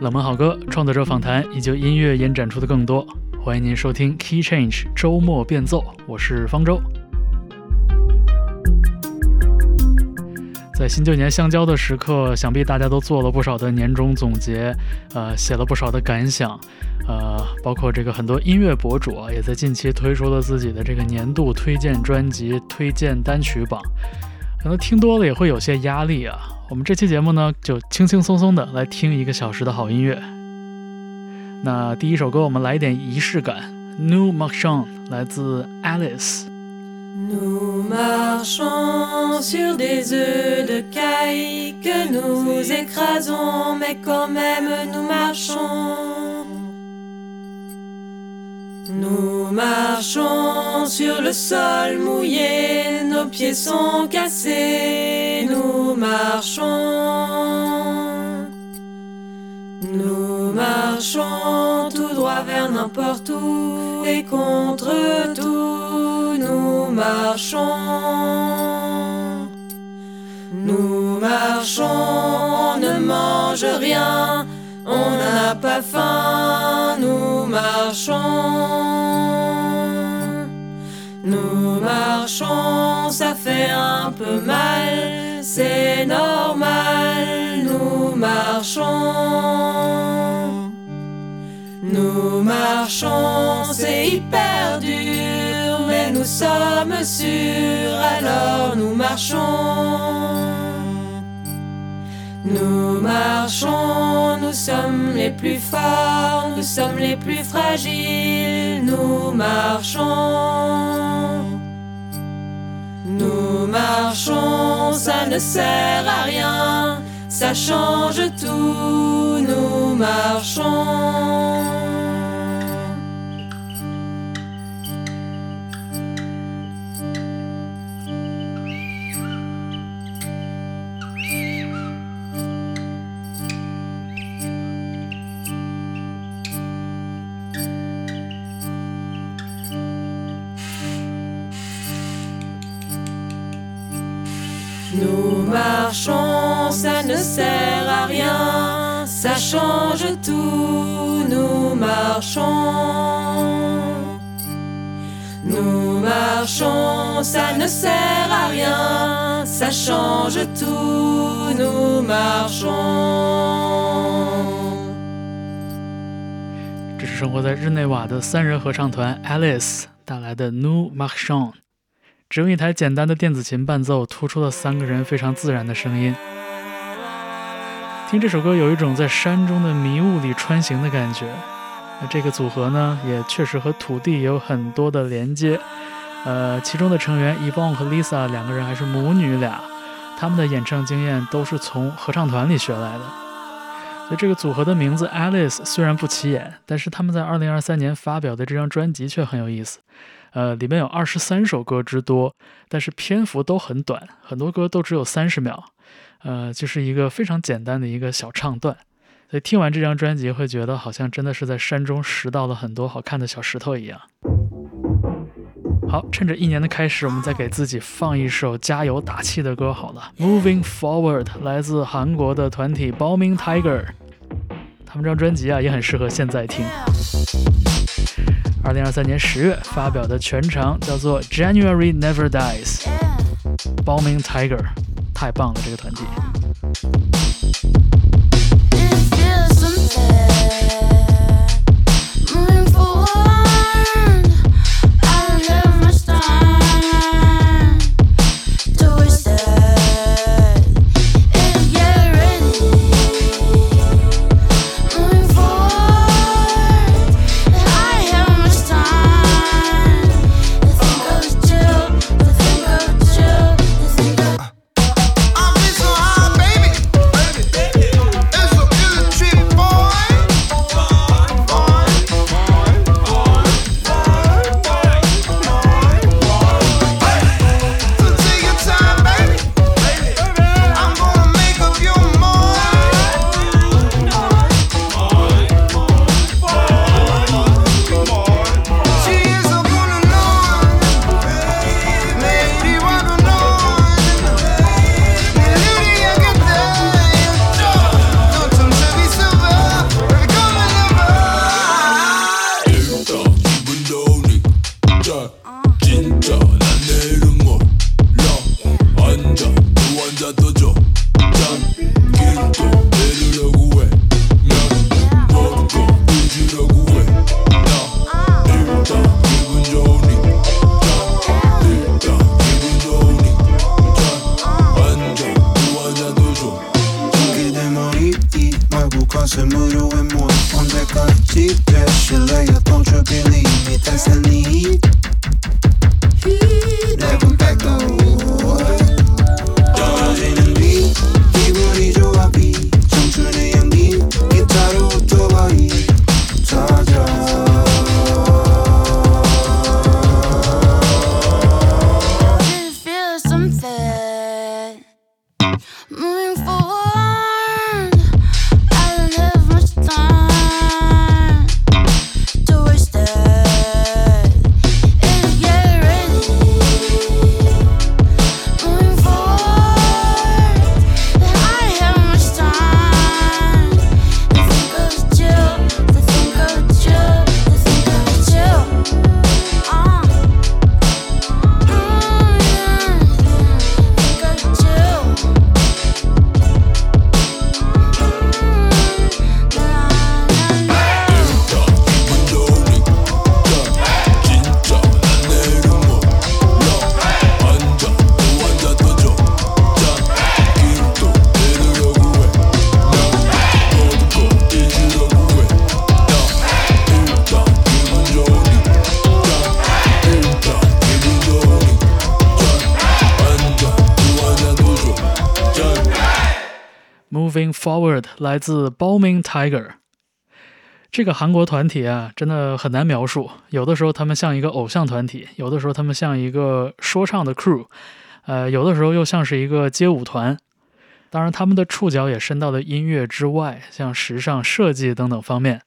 冷门好歌、创作者访谈以及音乐延展出的更多，欢迎您收听 Key Change 周末变奏，我是方舟。在新旧年相交的时刻，想必大家都做了不少的年终总结，呃，写了不少的感想，呃，包括这个很多音乐博主啊，也在近期推出了自己的这个年度推荐专辑、推荐单曲榜。可能听多了也会有些压力啊。我们这期节目呢，就轻轻松松的来听一个小时的好音乐。那第一首歌，我们来一点仪式感，《New Marchon》来自 Alice。Nous marchons sur des œufs de caille que nous écrasons, mais quand même nous marchons. Nous marchons sur le sol mouillé, nos pieds sont cassés, nous marchons. Nous marchons tout droit vers n'importe où et contre tout, nous marchons. Nous marchons, on ne mange rien on n'a pas faim, nous marchons. Nous marchons, ça fait un peu mal, c'est normal, nous marchons. Nous marchons, c'est hyper dur, mais nous sommes sûrs, alors nous marchons. Nous marchons, nous sommes les plus forts, nous sommes les plus fragiles, nous marchons. Nous marchons, ça ne sert à rien, ça change tout, nous marchons. marchons, ça ne sert à rien, ça change tout, nous marchons. Nous marchons, ça ne sert à rien, ça change tout, nous marchons. 这是生活在日内瓦的三人合唱团 Alice 带来的 New Marchon。 只用一台简单的电子琴伴奏，突出了三个人非常自然的声音。听这首歌，有一种在山中的迷雾里穿行的感觉。那这个组合呢，也确实和土地有很多的连接。呃，其中的成员 e v o n 和 Lisa 两个人还是母女俩，他们的演唱经验都是从合唱团里学来的。所以这个组合的名字 Alice 虽然不起眼，但是他们在2023年发表的这张专辑却很有意思。呃，里面有二十三首歌之多，但是篇幅都很短，很多歌都只有三十秒，呃，就是一个非常简单的一个小唱段。所以听完这张专辑，会觉得好像真的是在山中拾到了很多好看的小石头一样。好，趁着一年的开始，我们再给自己放一首加油打气的歌好了，《Moving Forward》来自韩国的团体 Booming Tiger，他们这张专辑啊也很适合现在听。二零二三年十月发表的全长叫做《January Never Dies》，Bombing Tiger，太棒了，这个团体。来自 Booming Tiger，这个韩国团体啊，真的很难描述。有的时候他们像一个偶像团体，有的时候他们像一个说唱的 crew，呃，有的时候又像是一个街舞团。当然，他们的触角也伸到了音乐之外，像时尚设计等等方面。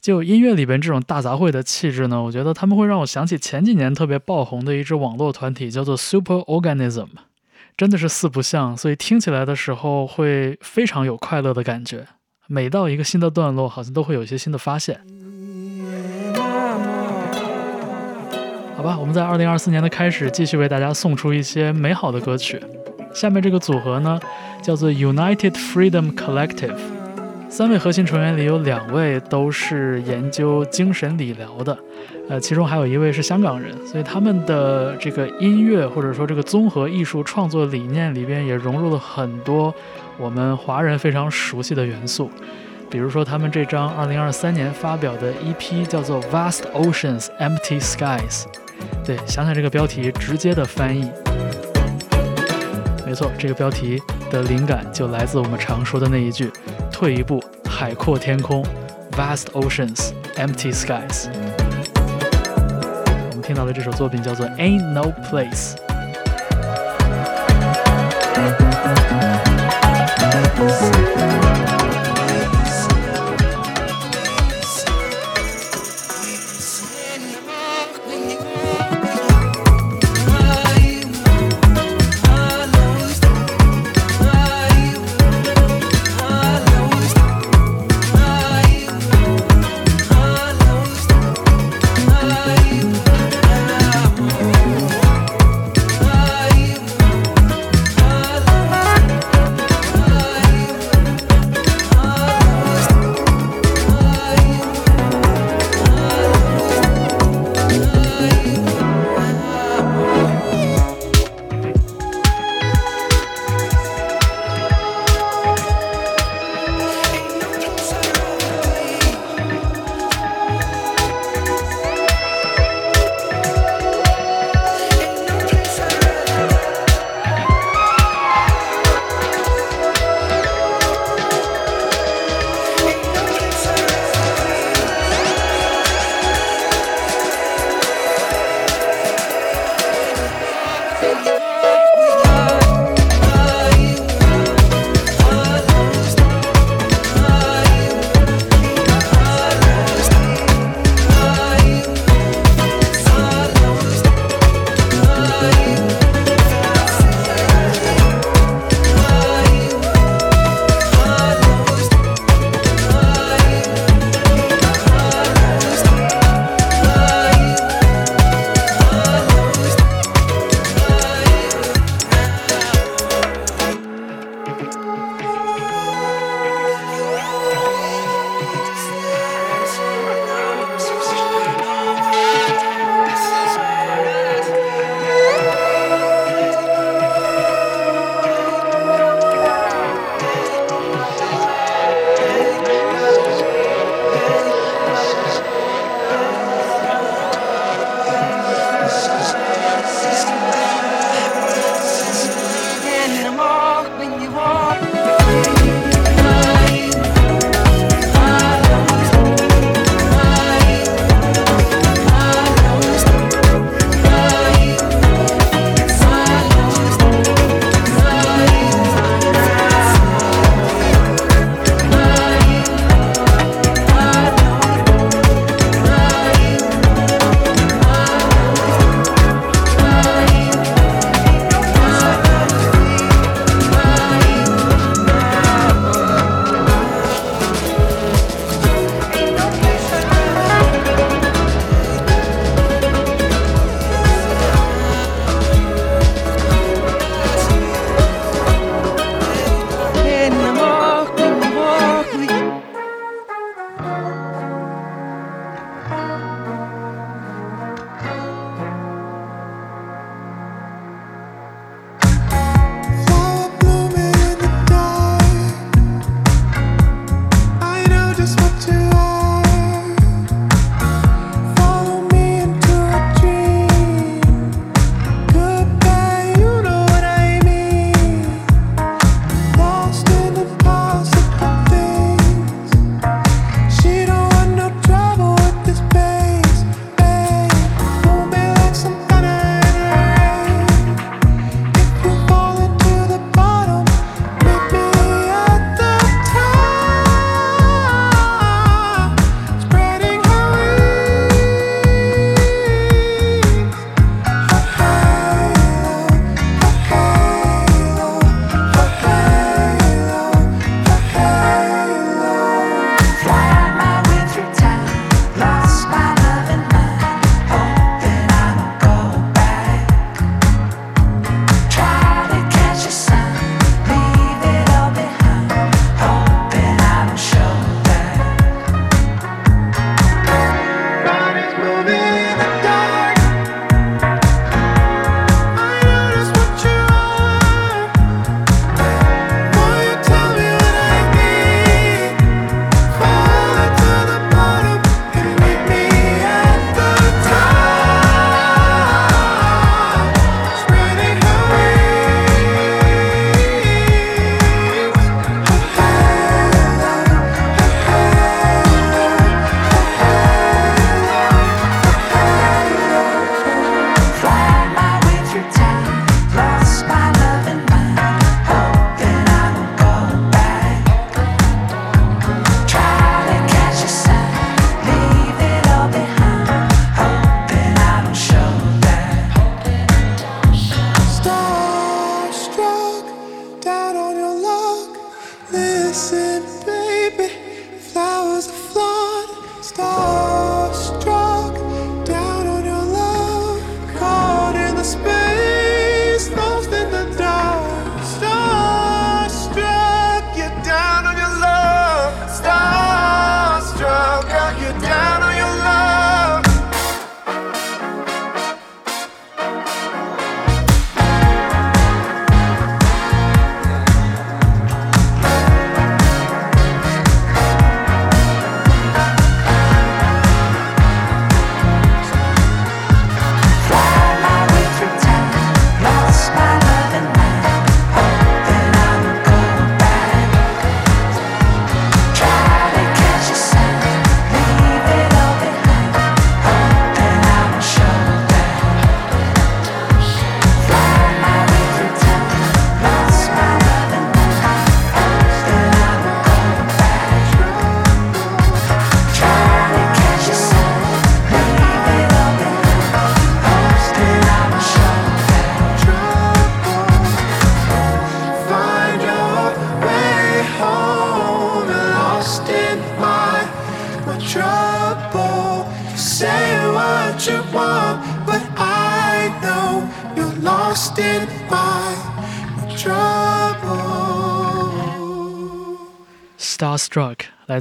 就音乐里边这种大杂烩的气质呢，我觉得他们会让我想起前几年特别爆红的一支网络团体，叫做 Super Organism。真的是四不像，所以听起来的时候会非常有快乐的感觉。每到一个新的段落，好像都会有一些新的发现。好吧，我们在二零二四年的开始，继续为大家送出一些美好的歌曲。下面这个组合呢，叫做 United Freedom Collective。三位核心成员里有两位都是研究精神理疗的，呃，其中还有一位是香港人，所以他们的这个音乐或者说这个综合艺术创作理念里边也融入了很多我们华人非常熟悉的元素，比如说他们这张2023年发表的 EP 叫做 Vast Oceans Empty Skies，对，想想这个标题直接的翻译，没错，这个标题的灵感就来自我们常说的那一句。退一步，海阔天空，Vast Oceans, Empty Skies。我们听到的这首作品叫做《Ain't No Place》。Thank you.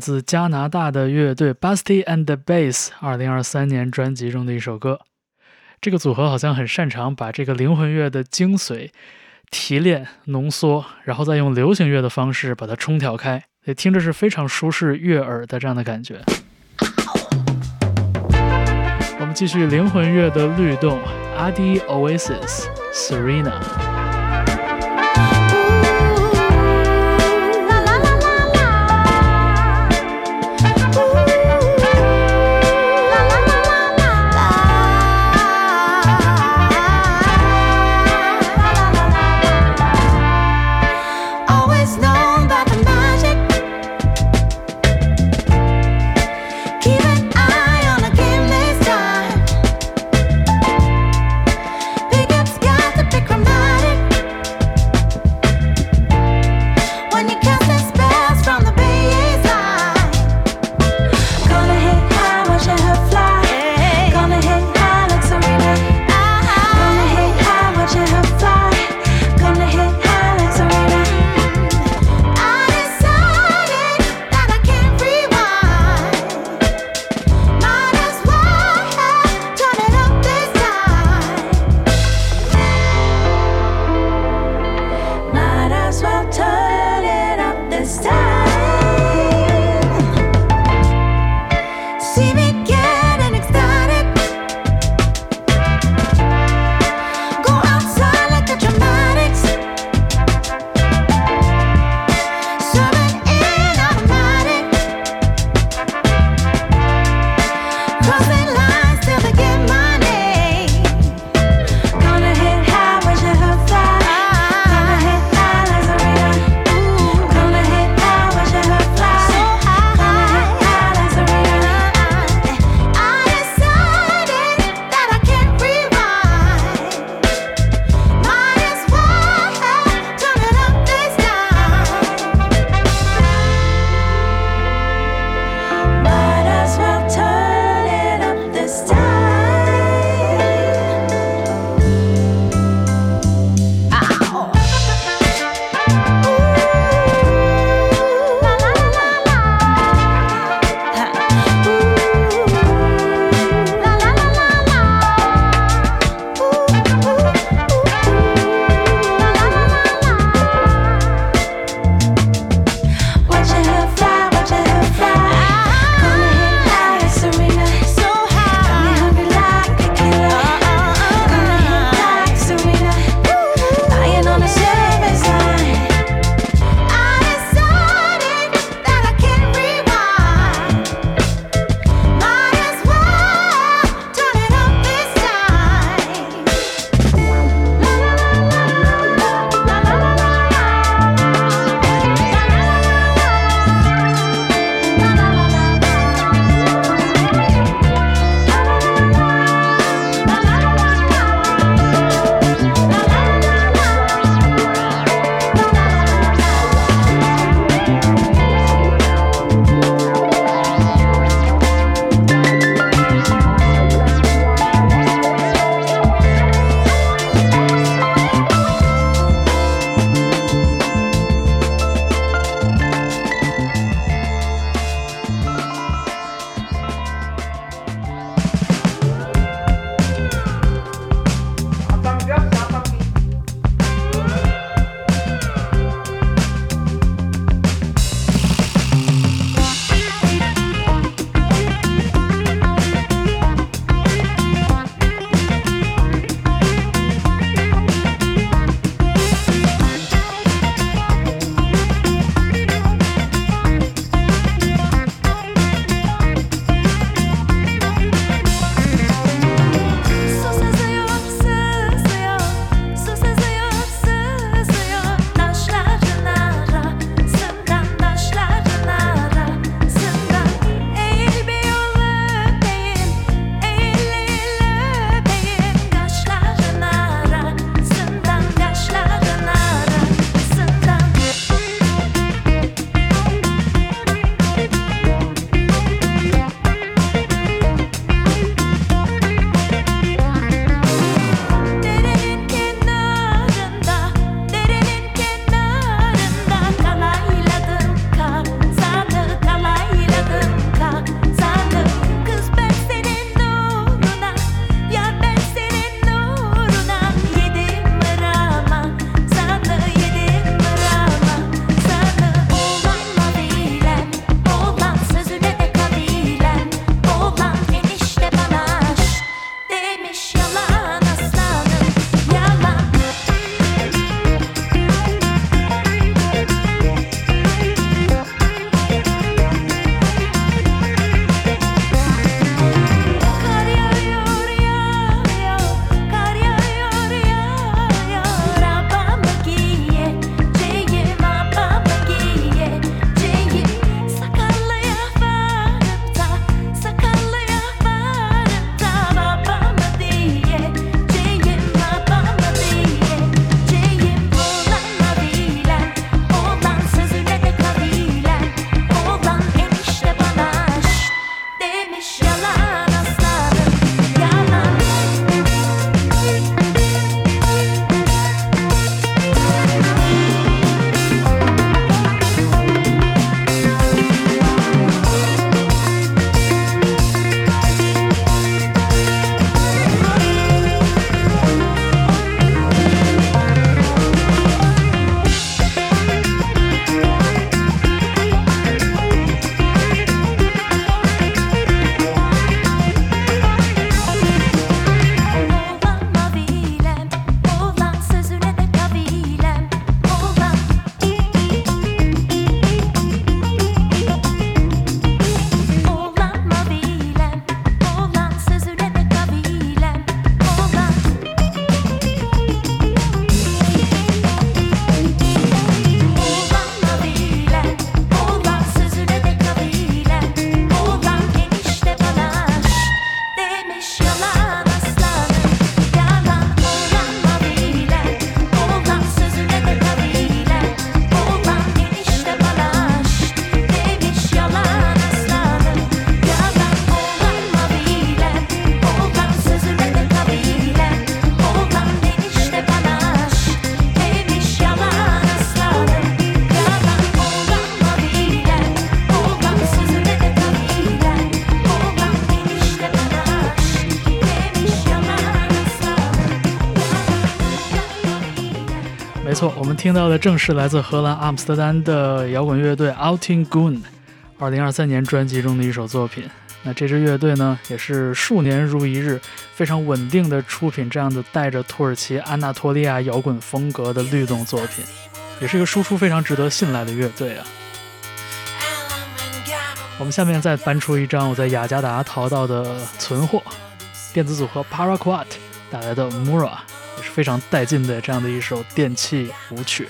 自加拿大的乐队 Busty and the Bass，二零二三年专辑中的一首歌。这个组合好像很擅长把这个灵魂乐的精髓提炼、浓缩，然后再用流行乐的方式把它冲调开，也听着是非常舒适悦耳的这样的感觉。我们继续灵魂乐的律动，AD Oasis Serena。听到的正是来自荷兰阿姆斯特丹的摇滚乐队 Outing Goon，二零二三年专辑中的一首作品。那这支乐队呢，也是数年如一日，非常稳定的出品这样的带着土耳其安纳托利亚摇滚风格的律动作品，也是一个输出非常值得信赖的乐队啊。我们下面再搬出一张我在雅加达淘到的存货，电子组合 Paraquat 带来的 Mura，非常带劲的这样的一首电器舞曲。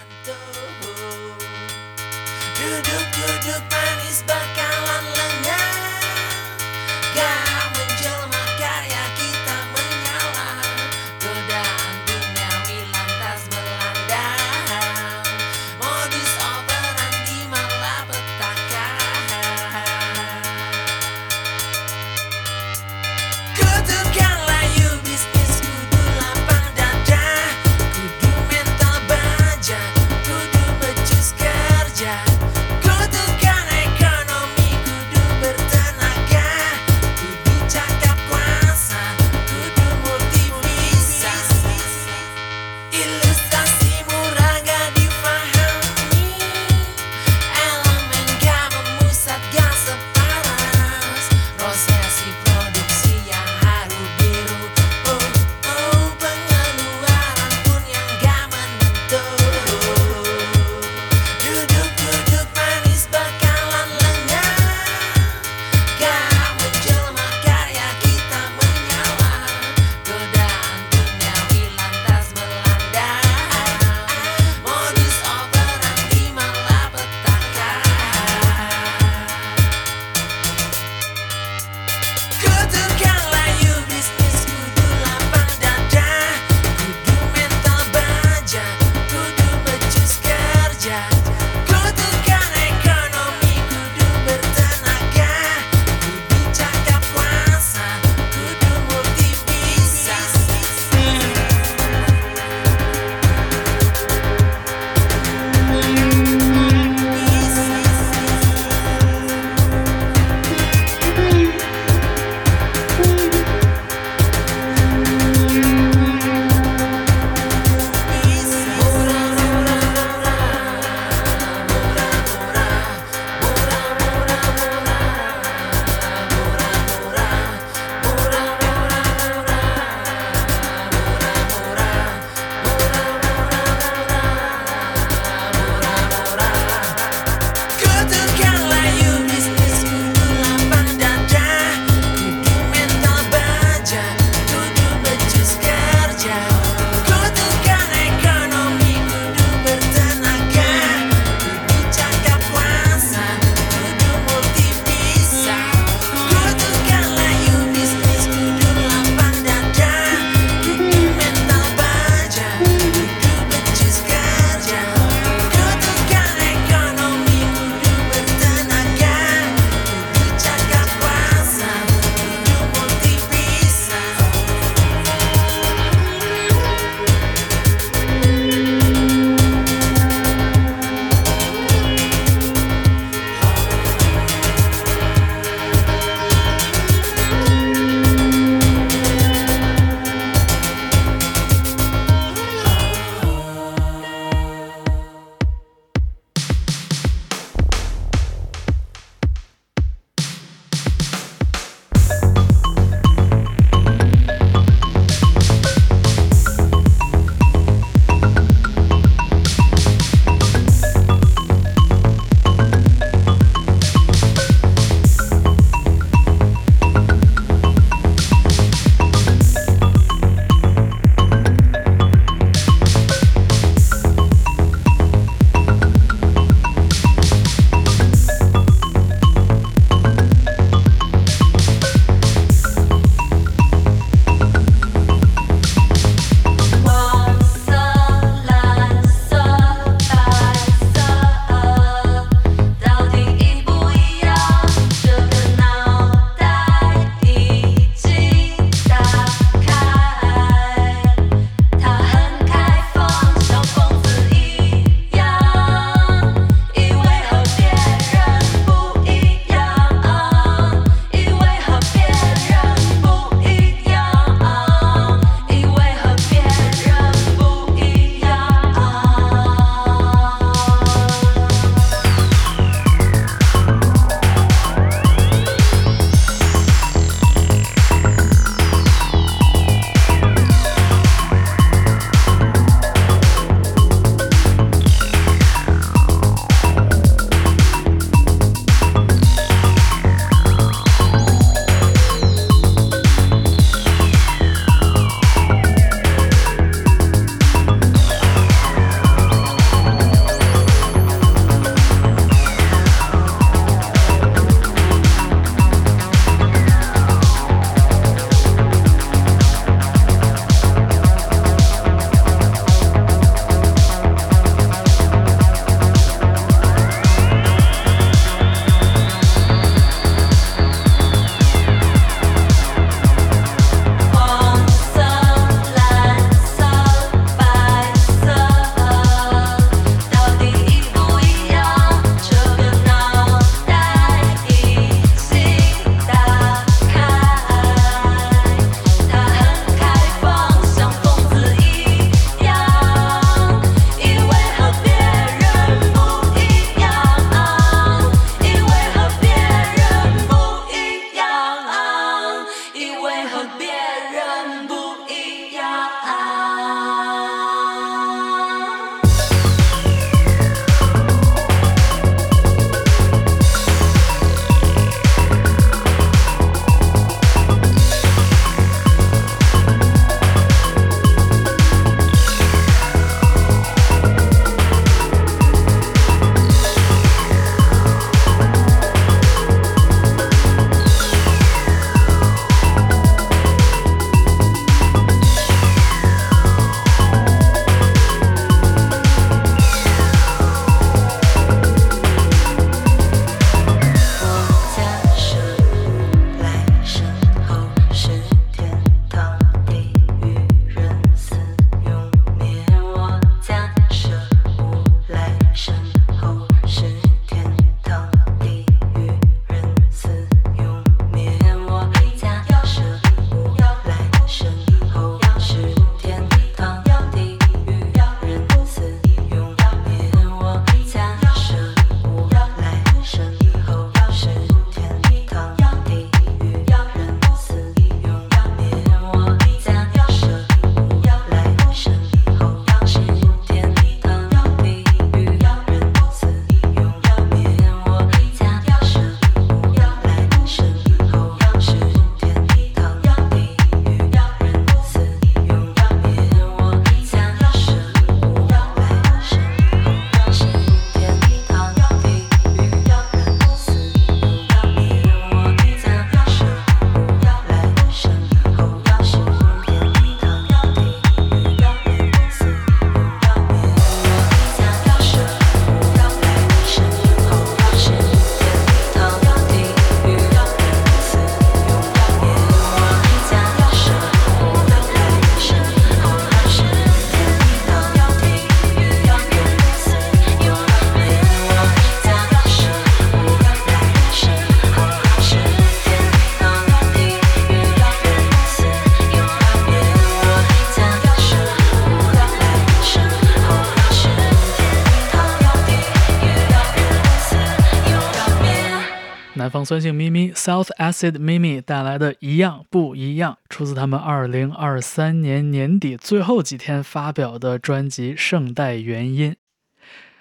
酸性咪咪 South Acid Mimi 带来的一样不一样，出自他们2023年年底最后几天发表的专辑《圣代原音》。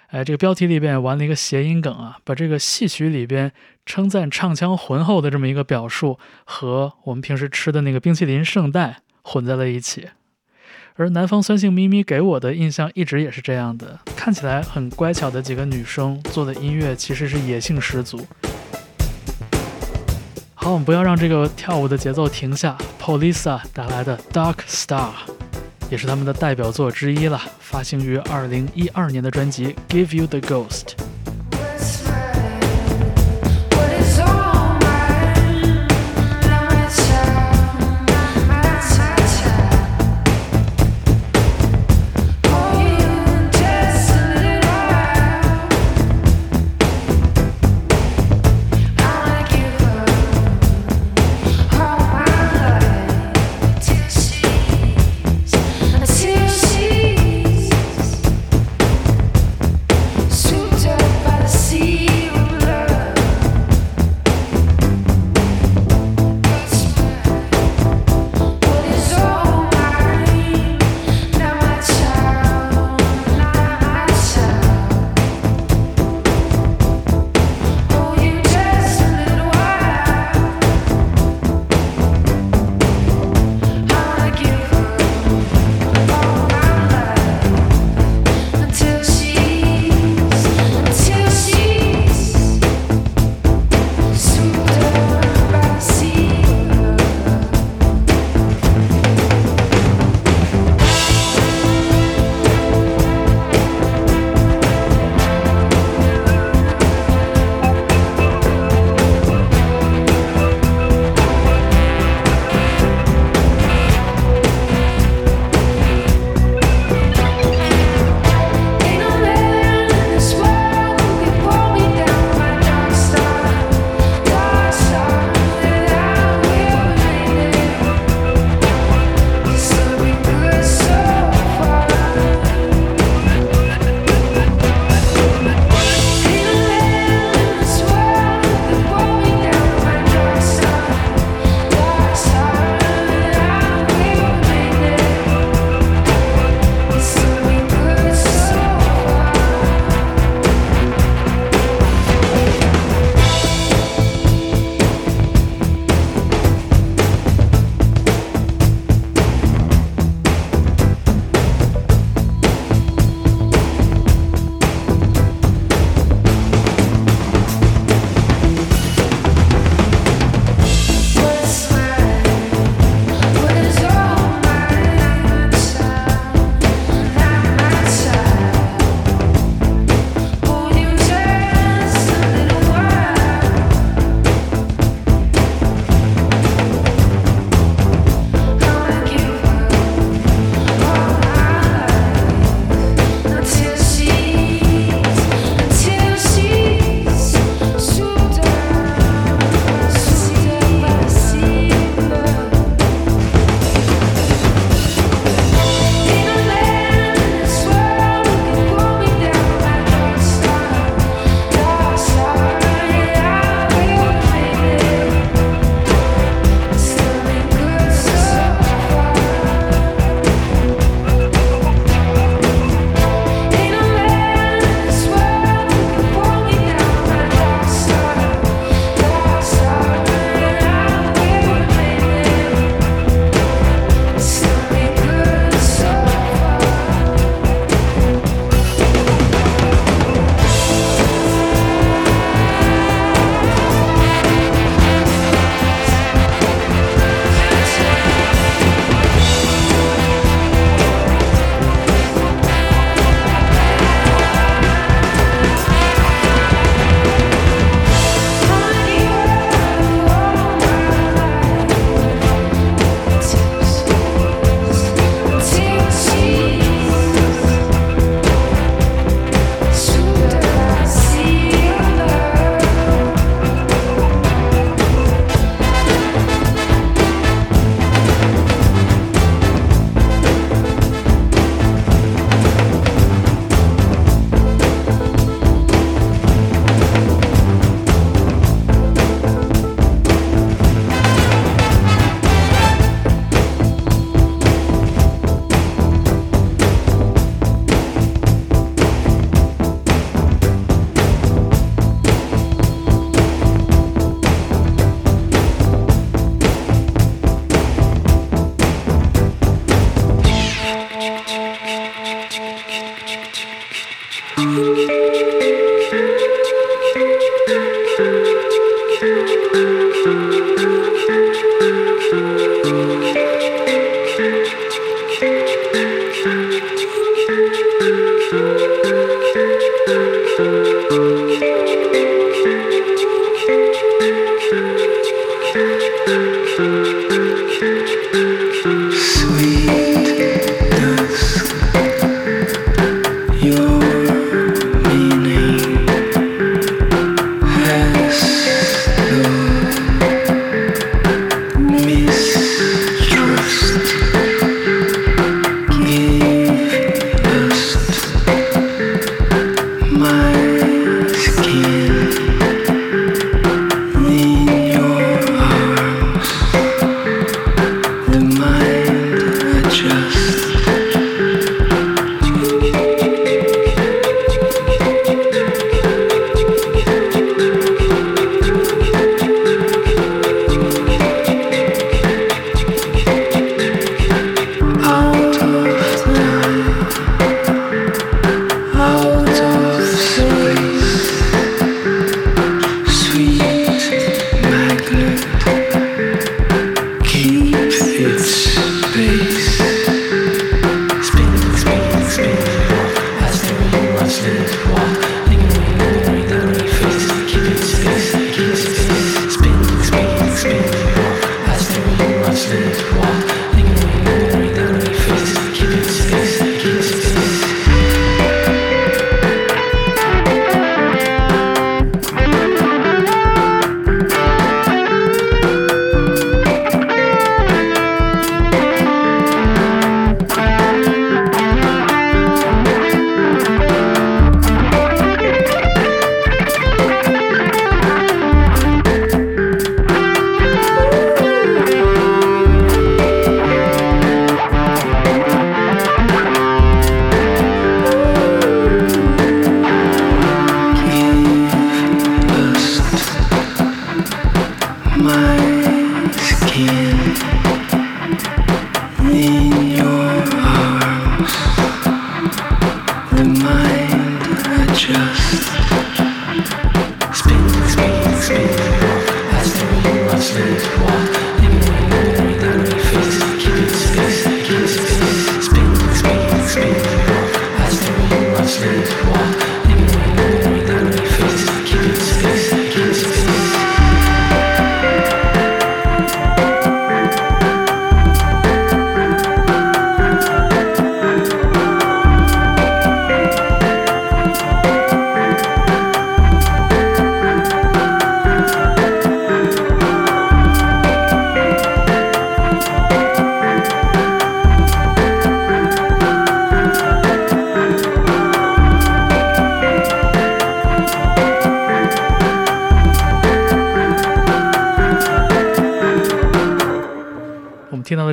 哎，这个标题里边玩了一个谐音梗啊，把这个戏曲里边称赞唱腔浑厚的这么一个表述，和我们平时吃的那个冰淇淋圣代混在了一起。而南方酸性咪咪给我的印象一直也是这样的，看起来很乖巧的几个女生做的音乐其实是野性十足。好，我们不要让这个跳舞的节奏停下。Polisa 带来的 Dark Star。也是他们的代表作之一了，发行于二零一二年的专辑《Give You the Ghost》。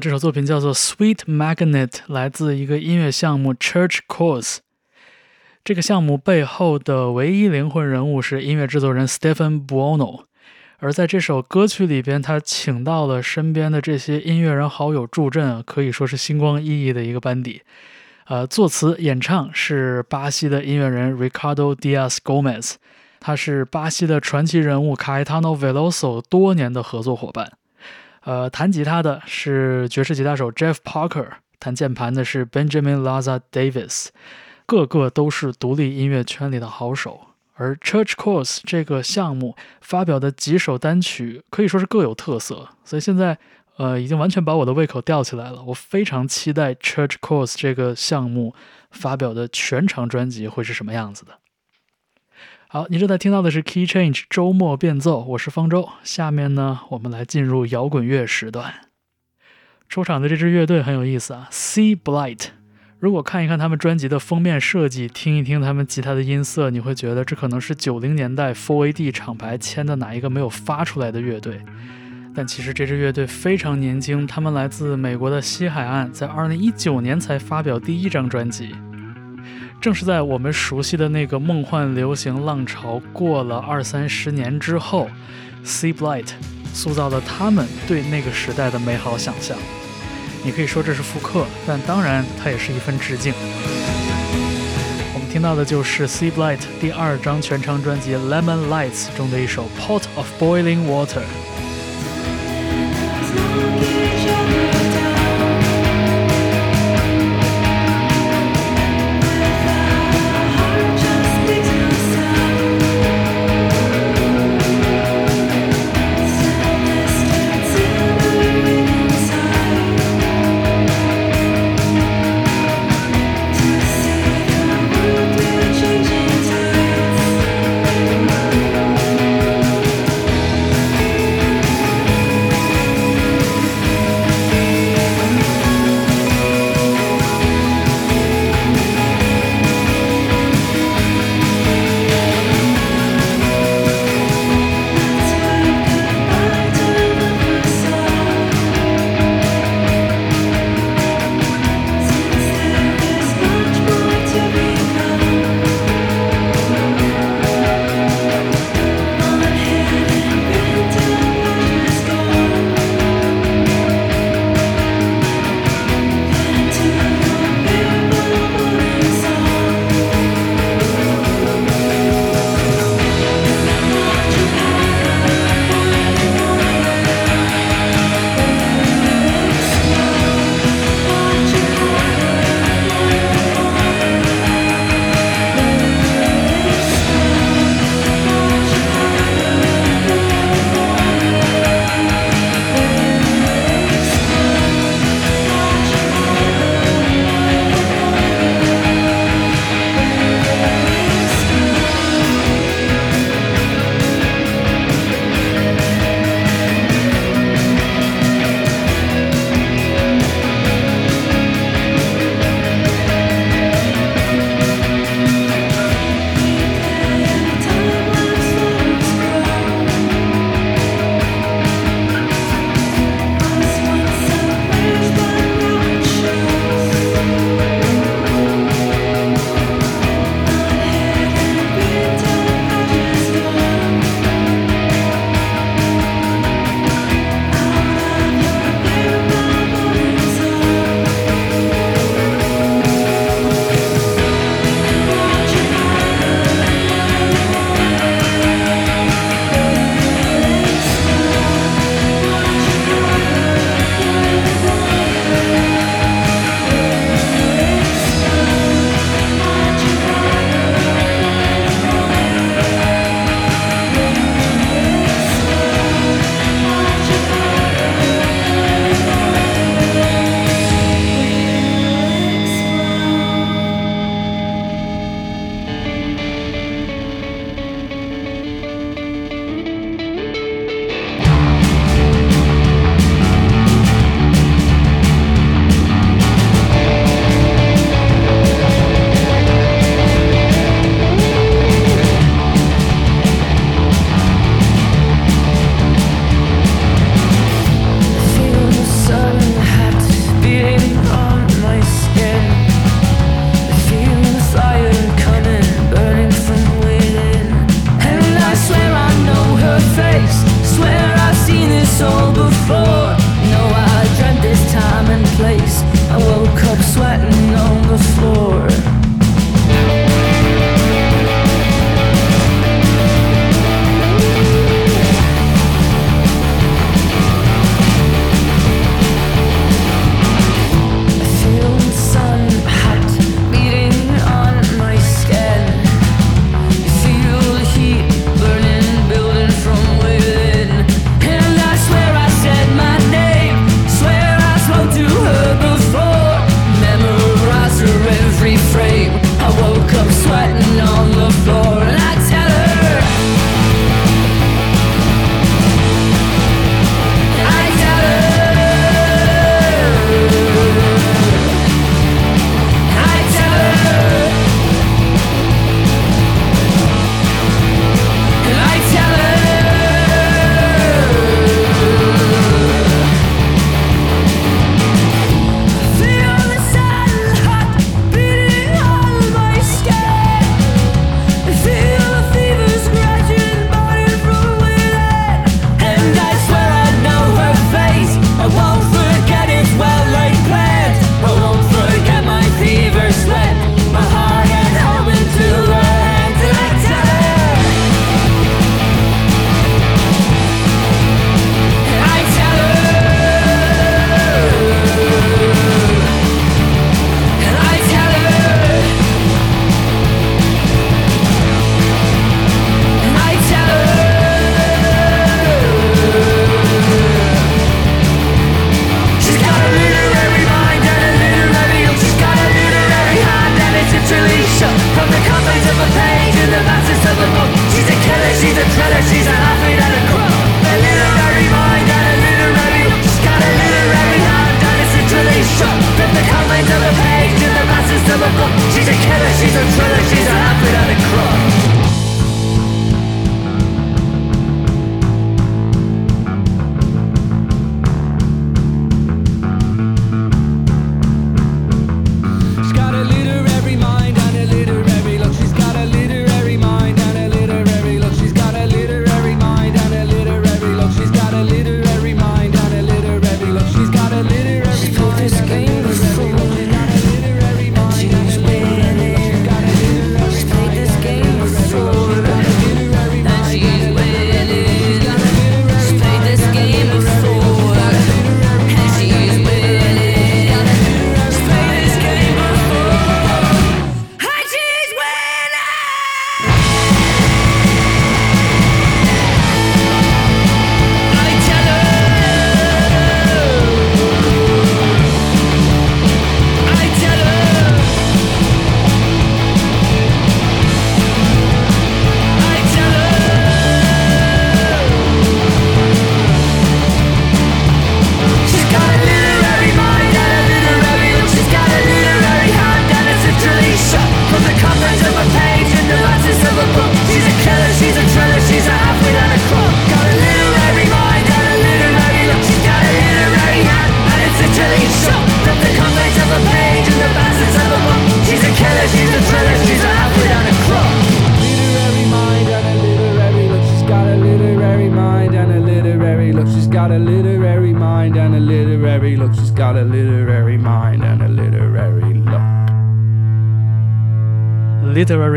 这首作品叫做《Sweet Magnet》，来自一个音乐项目 Church Course。这个项目背后的唯一灵魂人物是音乐制作人 Stephen Buono，而在这首歌曲里边，他请到了身边的这些音乐人好友助阵，可以说是星光熠熠的一个班底。呃，作词演唱是巴西的音乐人 Ricardo Diaz Gomez，他是巴西的传奇人物 Caetano Veloso 多年的合作伙伴。呃，弹吉他的是爵士吉他手 Jeff Parker，弹键盘的是 Benjamin Laza Davis，个个都是独立音乐圈里的好手。而 Church Course 这个项目发表的几首单曲可以说是各有特色，所以现在呃已经完全把我的胃口吊起来了。我非常期待 Church Course 这个项目发表的全长专辑会是什么样子的。好，你正在听到的是 Key Change 周末变奏，我是方舟。下面呢，我们来进入摇滚乐时段。出场的这支乐队很有意思啊 Sea Blight。如果看一看他们专辑的封面设计，听一听他们吉他的音色，你会觉得这可能是九零年代 Four AD 厂牌签的哪一个没有发出来的乐队。但其实这支乐队非常年轻，他们来自美国的西海岸，在二零一九年才发表第一张专辑。正是在我们熟悉的那个梦幻流行浪潮过了二三十年之后，C Blight 塑造了他们对那个时代的美好想象。你可以说这是复刻，但当然它也是一份致敬。我们听到的就是 C Blight 第二张全长专辑《Lemon Lights》中的一首《Pot of Boiling Water》。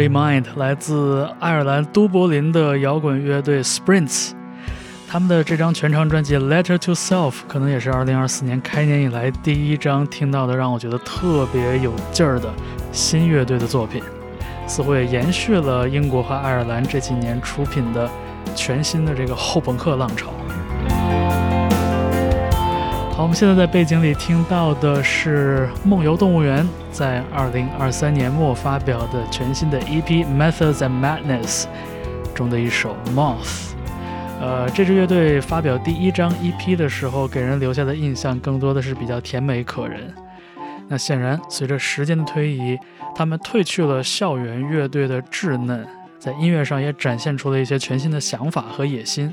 Remind 来自爱尔兰都柏林的摇滚乐队 Sprints，他们的这张全长专辑《Letter to Self》可能也是2024年开年以来第一张听到的让我觉得特别有劲儿的新乐队的作品，似乎也延续了英国和爱尔兰这几年出品的全新的这个后朋克浪潮。好，我们现在在背景里听到的是梦游动物园在2023年末发表的全新的 EP《Methods and Madness》中的一首《Moth》。呃，这支乐队发表第一张 EP 的时候，给人留下的印象更多的是比较甜美可人。那显然，随着时间的推移，他们褪去了校园乐队的稚嫩，在音乐上也展现出了一些全新的想法和野心。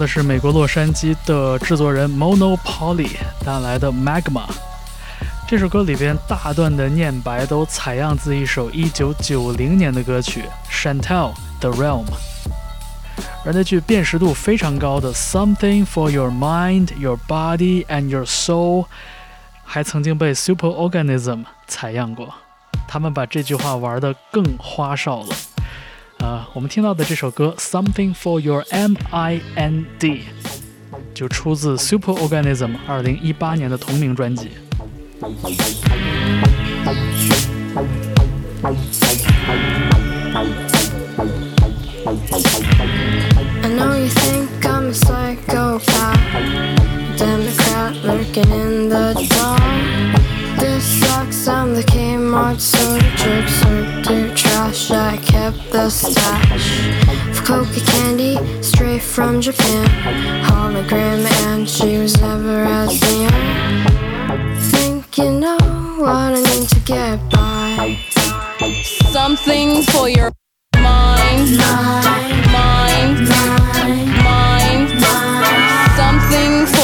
的是美国洛杉矶的制作人 Monopoly 带来的 Magma。这首歌里边大段的念白都采样自一首1990年的歌曲《Chantel the Realm》，而那句辨识度非常高的 “Something for your mind, your body and your soul” 还曾经被 Superorganism 采样过。他们把这句话玩得更花哨了。呃，我们听到的这首歌《Something for Your Mind》就出自 Superorganism 2018年的同名专辑。I know you think I'm a psychopath, Democrat lurking in the dark. This sucks, I'm the Kmart soda jerk, stash of coca candy straight from Japan. Hologram, and she was never as near you know what I need to get by. Something for your mind, mind, mind, mind, mind. Something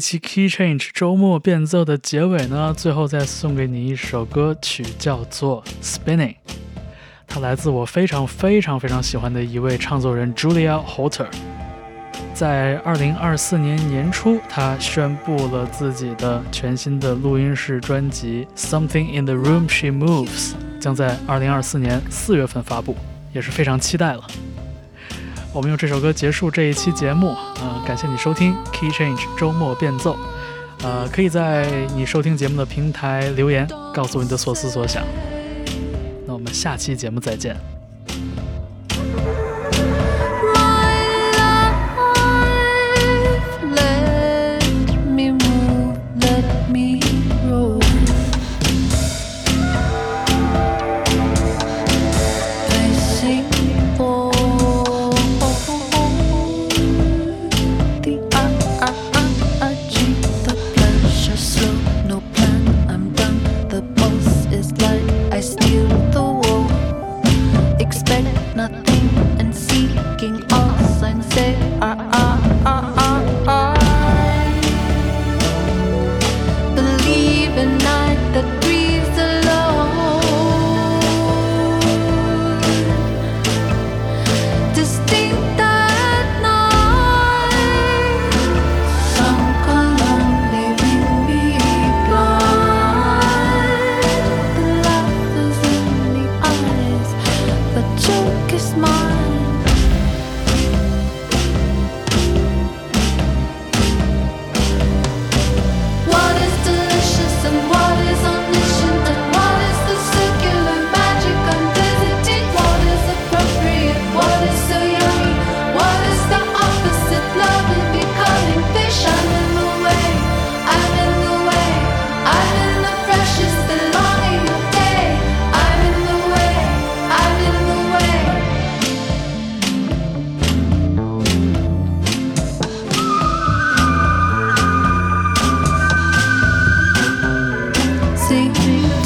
期 Key Change 周末变奏的结尾呢，最后再送给你一首歌曲，叫做 Spinning。它来自我非常非常非常喜欢的一位唱作人 Julia Holter。在二零二四年年初，他宣布了自己的全新的录音室专辑《Something in the Room She Moves》将在二零二四年四月份发布，也是非常期待了。我们用这首歌结束这一期节目，呃，感谢你收听 Key Change 周末变奏，呃，可以在你收听节目的平台留言，告诉你的所思所想。那我们下期节目再见。see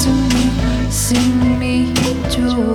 to me, see me through.